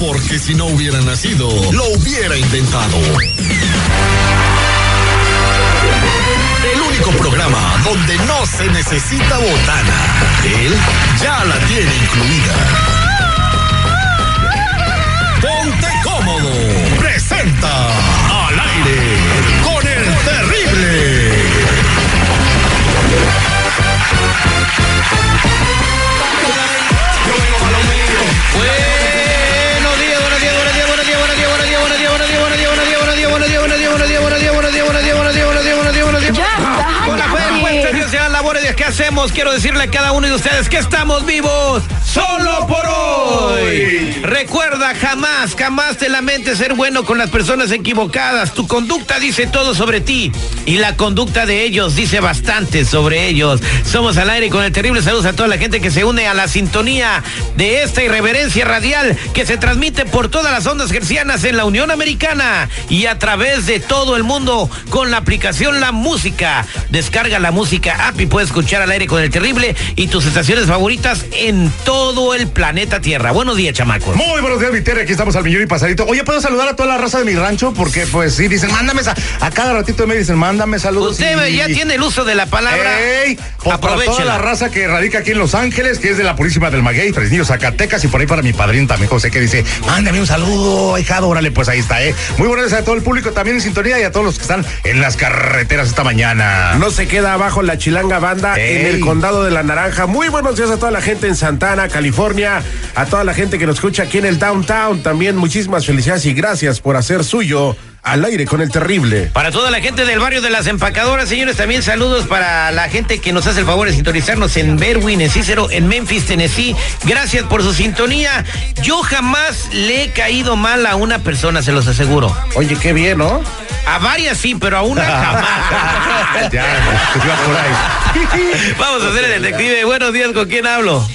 Porque si no hubiera nacido, lo hubiera inventado. El único programa donde no se necesita botana. Él ya la tiene incluida. Quiero decirle a cada uno de ustedes que estamos vivos solo por hoy. Recuerda, jamás, jamás te lamentes ser bueno con las personas equivocadas. Tu conducta dice todo sobre ti y la conducta de ellos dice bastante sobre ellos. Somos al aire con el terrible saludos a toda la gente que se une a la sintonía de esta irreverencia radial que se transmite por todas las ondas gercianas en la Unión Americana y a través de todo el mundo con la aplicación La Música. Descarga la música app y puedes escuchar al aire con el terrible y tus estaciones favoritas en todo el planeta Tierra. Buenos días, chamacos. Muy buenos días, Viterra. Aquí estamos al millón y pasadito. Oye, ¿puedo saludar a toda la raza de mi rancho? Porque, pues, sí, dicen, mándame, sa- a cada ratito me dicen, mándame saludos. Usted y- ya tiene el uso de la palabra. ¡Ey! Para toda la raza que radica aquí en Los Ángeles, que es de la Purísima del Maguey, Fresnillo, Zacatecas, y por ahí para mi padrino también, José, que dice, mándame un saludo, hijado, órale, pues ahí está, ¿eh? Muy buenos días a todo el público también en sintonía y a todos los que están en las carreteras esta mañana. No se queda abajo la Chilanga Banda Ey. en el condado de la Naranja. Muy buenos días a toda la gente en Santana, California, a toda la gente que nos escucha aquí en el downtown. También muchísimas felicidades y gracias por hacer suyo al aire con el terrible. Para toda la gente del barrio de las empacadoras, señores, también saludos para la gente que nos hace el favor de sintonizarnos en Berwin, en Cícero, en Memphis, Tennessee. Gracias por su sintonía. Yo jamás le he caído mal a una persona, se los aseguro. Oye, qué bien, ¿no? A varias sí, pero a una jamás. ya, se iba por ahí. Vamos a hacer el detective. Buenos días, ¿con quién hablo?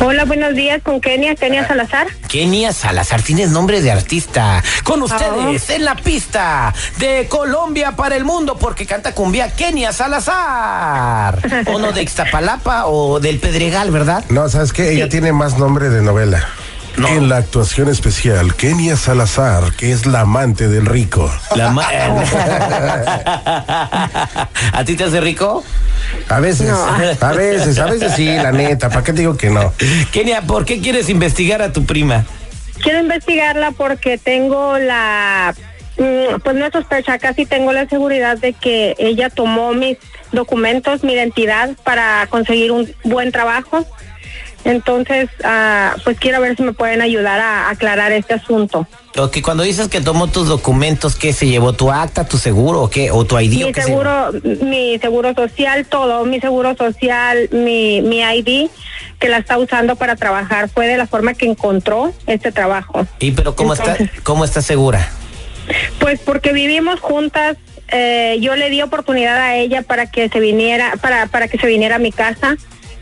Hola, buenos días, con Kenia, Kenia Salazar. Kenia Salazar, tienes nombre de artista. Con ustedes, en la pista de Colombia para el mundo, porque canta cumbia Kenia Salazar. O no de Ixtapalapa o del Pedregal, ¿verdad? No, ¿sabes qué? Ella tiene más nombre de novela. En la actuación especial, Kenia Salazar, que es la amante del rico. La ¿A ti te hace rico? A veces, a veces, a veces sí, la neta. ¿Para qué te digo que no? Kenia, ¿por qué quieres investigar a tu prima? Quiero investigarla porque tengo la, mm, pues no sospecha, casi tengo la seguridad de que ella tomó mis documentos, mi identidad para conseguir un buen trabajo. Entonces, ah, pues quiero ver si me pueden ayudar a aclarar este asunto. O que cuando dices que tomó tus documentos, ¿qué se llevó? ¿Tu acta, tu seguro o qué? ¿O tu ID? Mi se- seguro, mi seguro social, todo, mi seguro social, mi, mi ID, que la está usando para trabajar, fue de la forma que encontró este trabajo. ¿Y pero cómo está, cómo está segura? Pues porque vivimos juntas, eh, yo le di oportunidad a ella para que se viniera, para, para que se viniera a mi casa.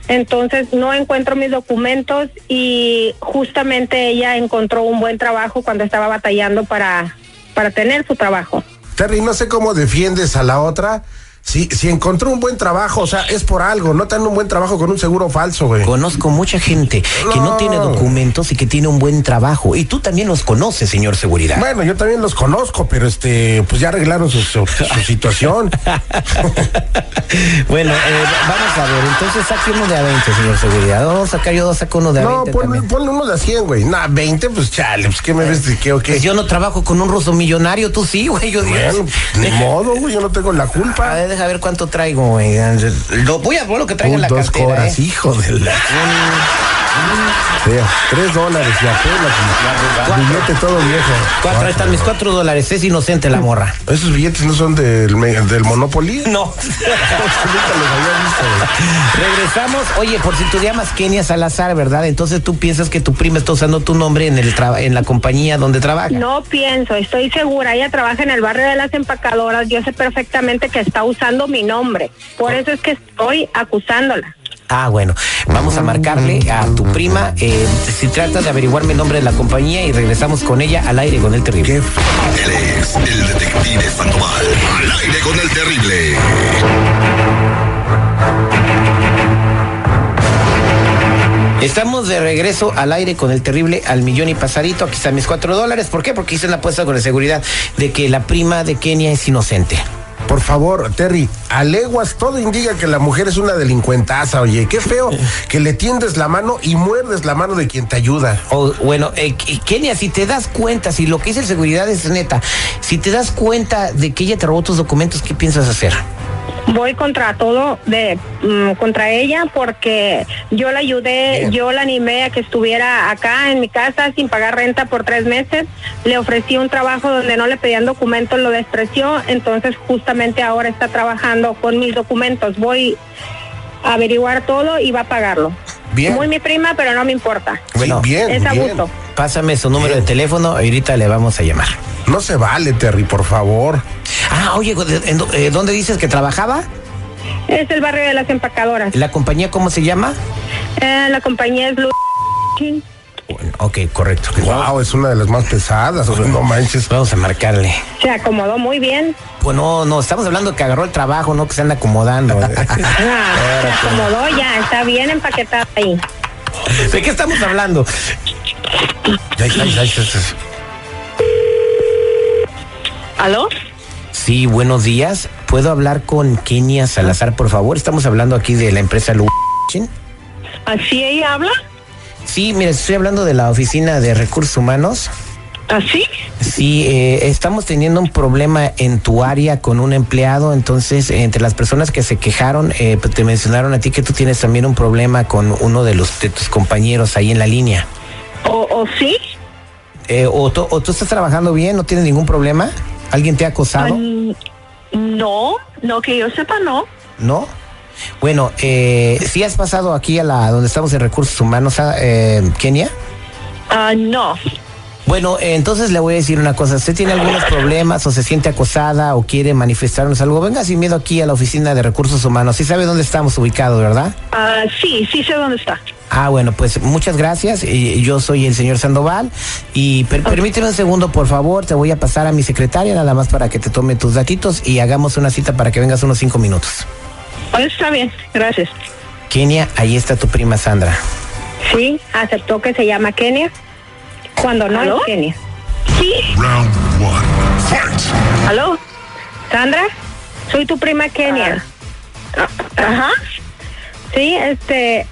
Entonces no encuentro mis documentos y justamente ella encontró un buen trabajo cuando estaba batallando para, para tener su trabajo. Terry, no sé cómo defiendes a la otra. Si, si encontró un buen trabajo, o sea, es por algo. No te dan un buen trabajo con un seguro falso, güey. Conozco mucha gente que no No. tiene documentos y que tiene un buen trabajo. Y tú también los conoces, señor seguridad. Bueno, yo también los conozco, pero este, pues ya arreglaron su, su- su situación. bueno, eh, vamos a ver. Entonces saque uno de a 20, señor seguridad. Vamos a sacar yo dos, saco uno de a No, 20 ponle, también. ponle uno de a 100, güey. Nah, 20, pues chale, pues qué me ves de qué o qué. Pues yo no trabajo con un ruso millonario, tú sí, güey. Yo. Bueno, ni modo, güey, yo no tengo la A culpa. ver, deja ver cuánto traigo, güey. Lo, voy a ver lo que traigo en la dos cartera. horas, eh. hijo de la. Vea, tres dólares y apenas. Billete todo viejo. Cuatro, ahí están mis cuatro dólares. Es inocente la morra. ¿Esos billetes no son del, me- del Monopoly? No. Nunca los había visto. güey. Regresamos. Oye, por si tú llamas Kenia Salazar, ¿verdad? Entonces tú piensas que tu prima está usando tu nombre en el traba- en la compañía donde trabaja. No pienso, estoy segura. Ella trabaja en el barrio de las empacadoras. Yo sé perfectamente que está usando mi nombre. Por eso es que estoy acusándola. Ah, bueno. Vamos a marcarle a tu prima. eh, si trata de averiguarme el nombre de la compañía y regresamos con ella al aire con el terrible. Él es el detective Sandoval. Al aire con el terrible. Estamos de regreso al aire con el terrible al millón y pasadito. Aquí están mis cuatro dólares. ¿Por qué? Porque hice una apuesta con la seguridad de que la prima de Kenia es inocente. Por favor, Terry, a leguas todo indica que la mujer es una delincuentaza, oye, qué feo que le tiendes la mano y muerdes la mano de quien te ayuda. O, bueno, eh, Kenia, si te das cuenta, si lo que dice el seguridad es neta, si te das cuenta de que ella te robó tus documentos, ¿qué piensas hacer? Voy contra todo de mm, contra ella porque yo la ayudé, Bien. yo la animé a que estuviera acá en mi casa sin pagar renta por tres meses. Le ofrecí un trabajo donde no le pedían documentos, lo despreció. Entonces justamente ahora está trabajando con mis documentos. Voy a averiguar todo y va a pagarlo. Bien. Muy mi prima, pero no me importa. Bueno, bien, es bien. abuso. Pásame su número de teléfono, ahorita le vamos a llamar. No se vale, Terry, por favor. Ah, oye, ¿de- en do- eh, ¿dónde dices que trabajaba? Es el barrio de las empacadoras. ¿La compañía cómo se llama? Eh, la compañía es Blue. Bueno, ok, correcto. Wow, es una de las más pesadas, no manches. Vamos a marcarle. Se acomodó muy bien. Pues no, no, estamos hablando que agarró el trabajo, no que se anda acomodando. Ah, se acomodó ya, está bien empaquetada ahí. ¿De qué estamos hablando? ¿Aló? Sí, buenos días. ¿Puedo hablar con Kenia Salazar, por favor? Estamos hablando aquí de la empresa Lu. ¿Así ella habla? Sí, mira, estoy hablando de la oficina de recursos humanos. ¿Así? Sí, eh, estamos teniendo un problema en tu área con un empleado, entonces entre las personas que se quejaron, eh, pues, te mencionaron a ti que tú tienes también un problema con uno de los de tus compañeros ahí en la línea. ¿O, o sí? Eh, o, tú- o tú estás trabajando bien, no tienes ningún problema? ¿Alguien te ha acosado? Ah, no, no que yo sepa, no. ¿No? Bueno, eh, ¿sí has pasado aquí a la donde estamos en recursos humanos, a, eh, Kenia? Ah, no. Bueno, eh, entonces le voy a decir una cosa. ¿Usted tiene algunos problemas o se siente acosada o quiere manifestarnos algo? Venga sin miedo aquí a la oficina de recursos humanos. Sí sabe dónde estamos ubicados, ¿verdad? Ah, sí, sí sé dónde está. Ah, bueno, pues muchas gracias. Y yo soy el señor Sandoval. Y per- permíteme un segundo, por favor. Te voy a pasar a mi secretaria nada más para que te tome tus datitos y hagamos una cita para que vengas unos cinco minutos. Ah, está bien, gracias. Kenia, ahí está tu prima Sandra. Sí, aceptó que se llama Kenia. Cuando no ¿Aló? es Kenia. Sí, Round one. Fight. ¿aló? Sandra, soy tu prima Kenia. Ajá. Sí, este.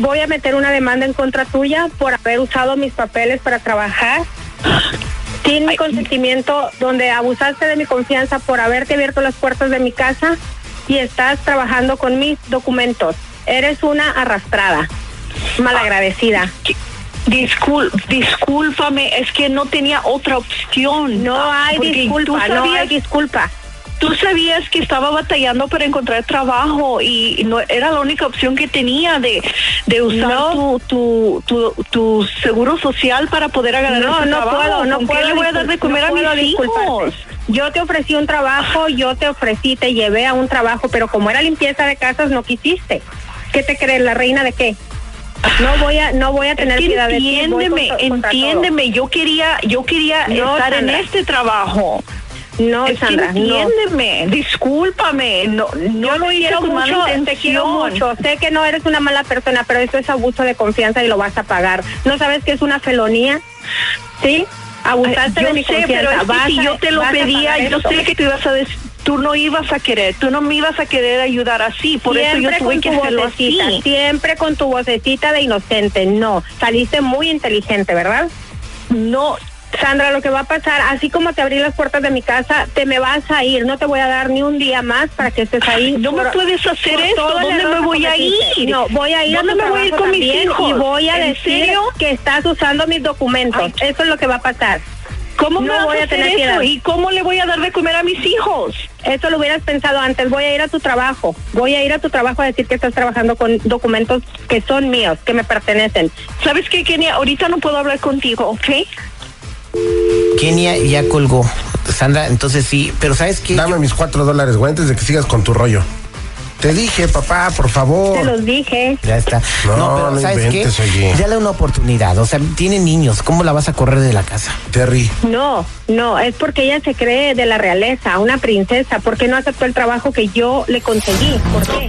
Voy a meter una demanda en contra tuya por haber usado mis papeles para trabajar sin mi consentimiento, donde abusaste de mi confianza por haberte abierto las puertas de mi casa y estás trabajando con mis documentos. Eres una arrastrada, malagradecida. Discul discúlpame, es que no tenía otra opción. No hay disculpa, no hay disculpa. Tú sabías que estaba batallando para encontrar trabajo y no era la única opción que tenía de, de usar No. tu, tu, tu, tu seguro social para poder agarrar No, ese no trabajo. puedo, no ¿Con qué puedo. le voy a dar de comer no a puedo mis hijos? Yo te ofrecí un trabajo, yo te ofrecí, te llevé a un trabajo, pero como era limpieza de casas, no quisiste. ¿Qué te crees, la reina de qué? No voy a, no voy a tener Es que piedad de ti. voy entiéndeme, entiéndeme, yo quería, yo quería No, estar en este trabajo. No, es Sandra, que no. entiéndeme, discúlpame, no, no Yo lo te quiero mucho, te quiero mucho. Sé que no eres una mala persona, pero eso es abuso de confianza y lo vas a pagar. ¿No sabes que es una felonía? ¿Sí? Abusaste yo de mi sé, confianza. pero es que Vas si a- yo te lo pedía, yo esto. sé que tú ibas a des- tú no ibas a querer, tú no me ibas a querer ayudar así, por eso yo tuve que hacerlo vocecita, así. Siempre con tu vocecita de inocente. No, saliste muy inteligente, ¿verdad? No, Sandra, lo que va a pasar, así como te abrí las puertas de mi casa, te me vas a ir. No te voy a dar ni un día más para que estés ahí. no me puedes hacer el ¿dónde me voy a a ir? No, voy a ir a ¿Dónde tu me voy a ir con mis hijos? y voy a ¿En decir serio? que estás usando mis documentos. Eso es lo que va a pasar. ¿Cómo me no vas voy a a hacer tener eso? ¿Y cómo le voy a dar de comer a mis hijos? Eso lo hubieras pensado antes. Voy a ir a tu trabajo. Voy a ir a tu trabajo a decir que estás trabajando con documentos que son míos, que me pertenecen. ¿Sabes qué, Kenia? Ahorita no puedo hablar contigo, ¿ok? Kenia ya colgó. Sandra, entonces sí, pero ¿sabes qué? Dame mis cuatro dólares, güey, antes de que sigas con tu rollo. Te dije, papá, por favor. Te los dije. Ya está. No, pero no ¿sabes inventes, qué? oye. Dale una oportunidad. O sea, tiene niños. ¿Cómo la vas a correr de la casa? Terry. No, no, es porque ella se cree de la realeza, una princesa. ¿Por qué no aceptó el trabajo que yo le conseguí? ¿Por qué?